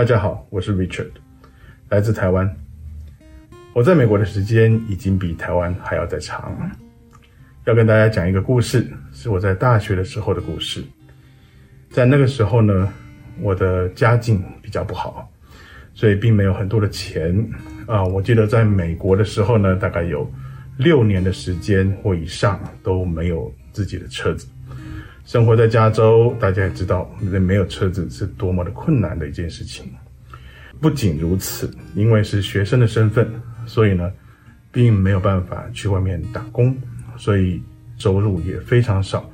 大家好，我是 Richard，来自台湾。我在美国的时间已经比台湾还要再长。要跟大家讲一个故事，是我在大学的时候的故事。在那个时候呢，我的家境比较不好，所以并没有很多的钱啊。我记得在美国的时候呢，大概有六年的时间或以上都没有自己的车子。生活在加州，大家也知道，没有车子是多么的困难的一件事情。不仅如此，因为是学生的身份，所以呢，并没有办法去外面打工，所以收入也非常少。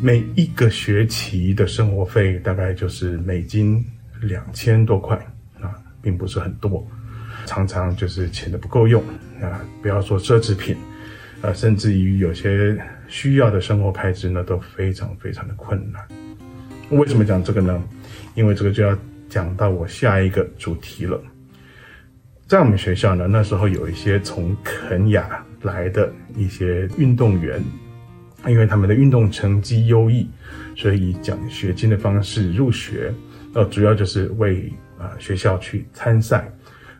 每一个学期的生活费大概就是美金两千多块啊，并不是很多，常常就是钱的不够用啊，不要说奢侈品。啊，甚至于有些需要的生活开支呢，都非常非常的困难。为什么讲这个呢？因为这个就要讲到我下一个主题了。在我们学校呢，那时候有一些从肯亚来的一些运动员，因为他们的运动成绩优异，所以以奖学金的方式入学。呃，主要就是为啊学校去参赛，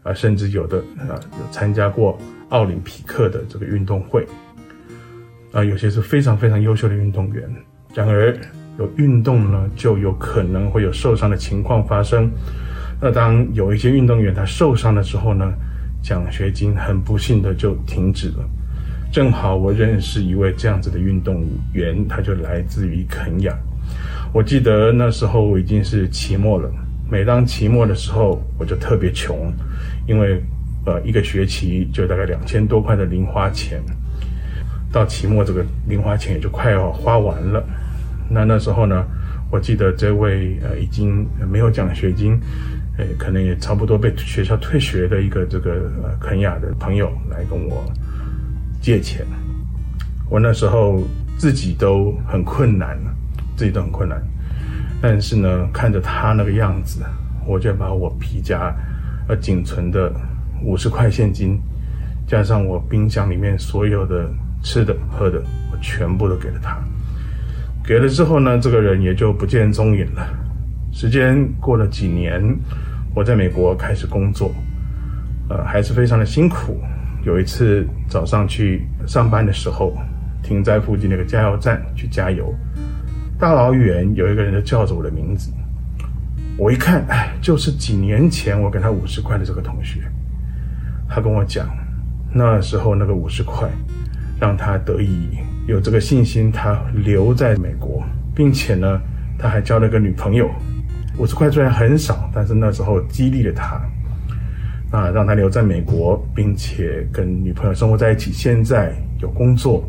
啊，甚至有的啊有参加过。奥林匹克的这个运动会，啊，有些是非常非常优秀的运动员。然而，有运动呢，就有可能会有受伤的情况发生。那当有一些运动员他受伤的时候呢，奖学金很不幸的就停止了。正好我认识一位这样子的运动员，他就来自于肯亚。我记得那时候我已经是期末了，每当期末的时候，我就特别穷，因为。呃，一个学期就大概两千多块的零花钱，到期末这个零花钱也就快要花完了。那那时候呢，我记得这位呃已经没有奖学金，呃，可能也差不多被学校退学的一个这个呃肯亚的朋友来跟我借钱。我那时候自己都很困难，自己都很困难。但是呢，看着他那个样子，我就把我皮夹呃仅存的。五十块现金，加上我冰箱里面所有的吃的喝的，我全部都给了他。给了之后呢，这个人也就不见踪影了。时间过了几年，我在美国开始工作，呃，还是非常的辛苦。有一次早上去上班的时候，停在附近那个加油站去加油，大老远有一个人就叫着我的名字，我一看，哎，就是几年前我给他五十块的这个同学。他跟我讲，那时候那个五十块，让他得以有这个信心，他留在美国，并且呢，他还交了个女朋友。五十块虽然很少，但是那时候激励了他，啊，让他留在美国，并且跟女朋友生活在一起。现在有工作，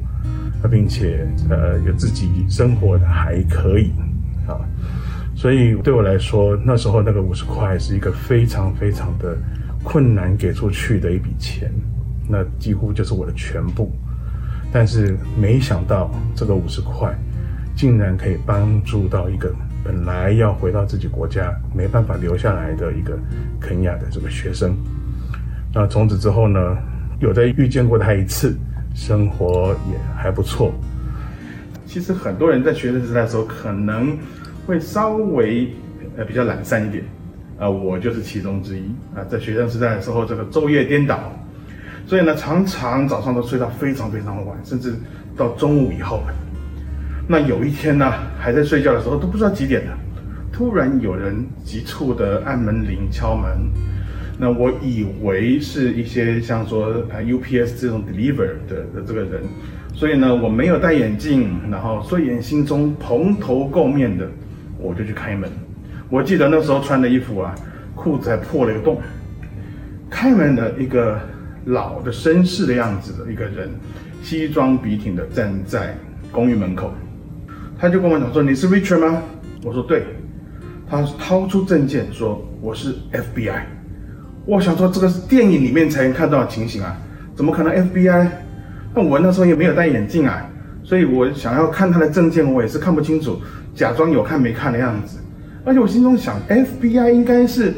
啊并且呃有自己生活的还可以啊，所以对我来说，那时候那个五十块是一个非常非常的。困难给出去的一笔钱，那几乎就是我的全部。但是没想到这个五十块，竟然可以帮助到一个本来要回到自己国家没办法留下来的一个肯亚的这个学生。那从此之后呢，有再遇见过他一次，生活也还不错。其实很多人在学生时代的时候，可能会稍微呃比较懒散一点。啊，我就是其中之一啊，在学生时代的时候，这个昼夜颠倒，所以呢，常常早上都睡到非常非常晚，甚至到中午以后。那有一天呢，还在睡觉的时候，都不知道几点了，突然有人急促的按门铃敲门，那我以为是一些像说啊 UPS 这种 deliver 的的这个人，所以呢，我没有戴眼镜，然后睡眼惺忪、蓬头垢面的，我就去开门。我记得那时候穿的衣服啊，裤子还破了一个洞。开门的一个老的绅士的样子的一个人，西装笔挺的站在公寓门口，他就跟我讲说：“你是 Richard 吗？”我说：“对。”他掏出证件说：“我是 FBI。”我想说这个是电影里面才能看到的情形啊，怎么可能 FBI？那我那时候也没有戴眼镜啊，所以我想要看他的证件，我也是看不清楚，假装有看没看的样子。而且我心中想，FBI 应该是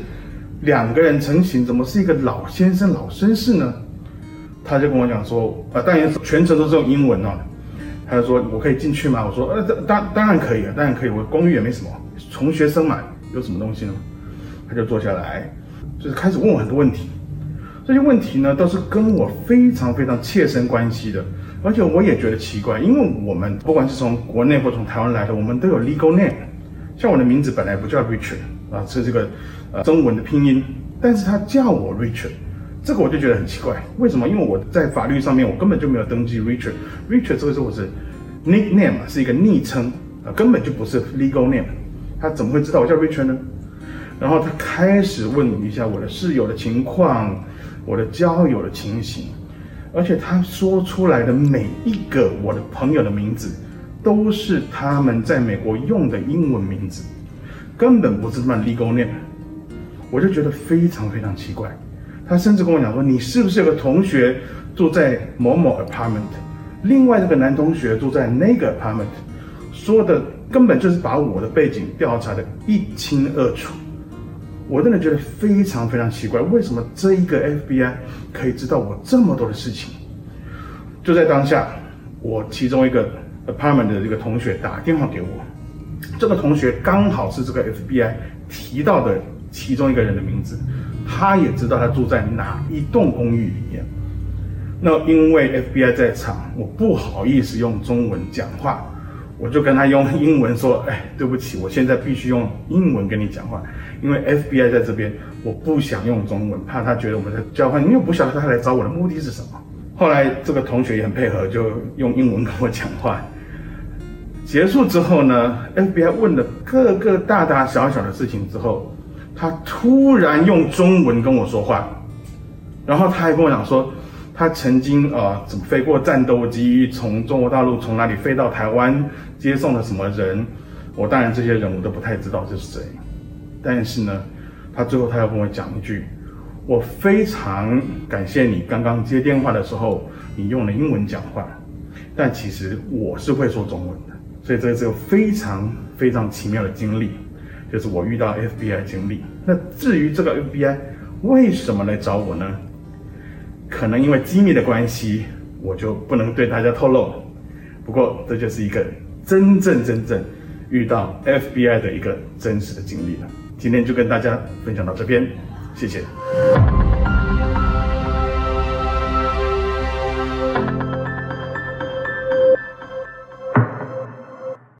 两个人成型，怎么是一个老先生、老绅士呢？他就跟我讲说，啊，当然全程都是用英文哦。他就说，我可以进去吗？我说，呃，当当然可以啊，当然可以。我公寓也没什么，穷学生嘛，有什么东西呢？他就坐下来，就是开始问我很多问题。这些问题呢，都是跟我非常非常切身关系的，而且我也觉得奇怪，因为我们不管是从国内或从台湾来的，我们都有 legal name。像我的名字本来不叫 Richard 啊，是这个呃中文的拼音，但是他叫我 Richard，这个我就觉得很奇怪，为什么？因为我在法律上面我根本就没有登记 Richard，Richard 这个是我是 nickname 是一个昵称啊，根本就不是 legal name，他怎么会知道我叫 Richard 呢？然后他开始问一下我的室友的情况，我的交友的情形，而且他说出来的每一个我的朋友的名字，都是他们在美国用的英文名字，根本不是什么 legal name，我就觉得非常非常奇怪。他甚至跟我讲说：“你是不是有个同学住在某某 apartment，另外这个男同学住在那个 apartment？” 说的根本就是把我的背景调查的一清二楚。我真的觉得非常非常奇怪，为什么这一个 FBI 可以知道我这么多的事情？就在当下，我其中一个 apartment 的这个同学打电话给我，这个同学刚好是这个 FBI 提到的其中一个人的名字，他也知道他住在哪一栋公寓里面。那因为 FBI 在场，我不好意思用中文讲话。我就跟他用英文说：“哎，对不起，我现在必须用英文跟你讲话，因为 FBI 在这边，我不想用中文，怕他觉得我们在交换，因为我不晓得他来找我的目的是什么。”后来这个同学也很配合，就用英文跟我讲话。结束之后呢，FBI 问了各个大大小小的事情之后，他突然用中文跟我说话，然后他还跟我讲说。他曾经啊，怎么飞过战斗机，从中国大陆从哪里飞到台湾，接送了什么人？我当然这些人我都不太知道这是谁，但是呢，他最后他要跟我讲一句，我非常感谢你刚刚接电话的时候，你用了英文讲话，但其实我是会说中文的，所以这是个非常非常奇妙的经历，就是我遇到 FBI 经历。那至于这个 FBI 为什么来找我呢？可能因为机密的关系，我就不能对大家透露。不过，这就是一个真正真正遇到 FBI 的一个真实的经历了。今天就跟大家分享到这边，谢谢。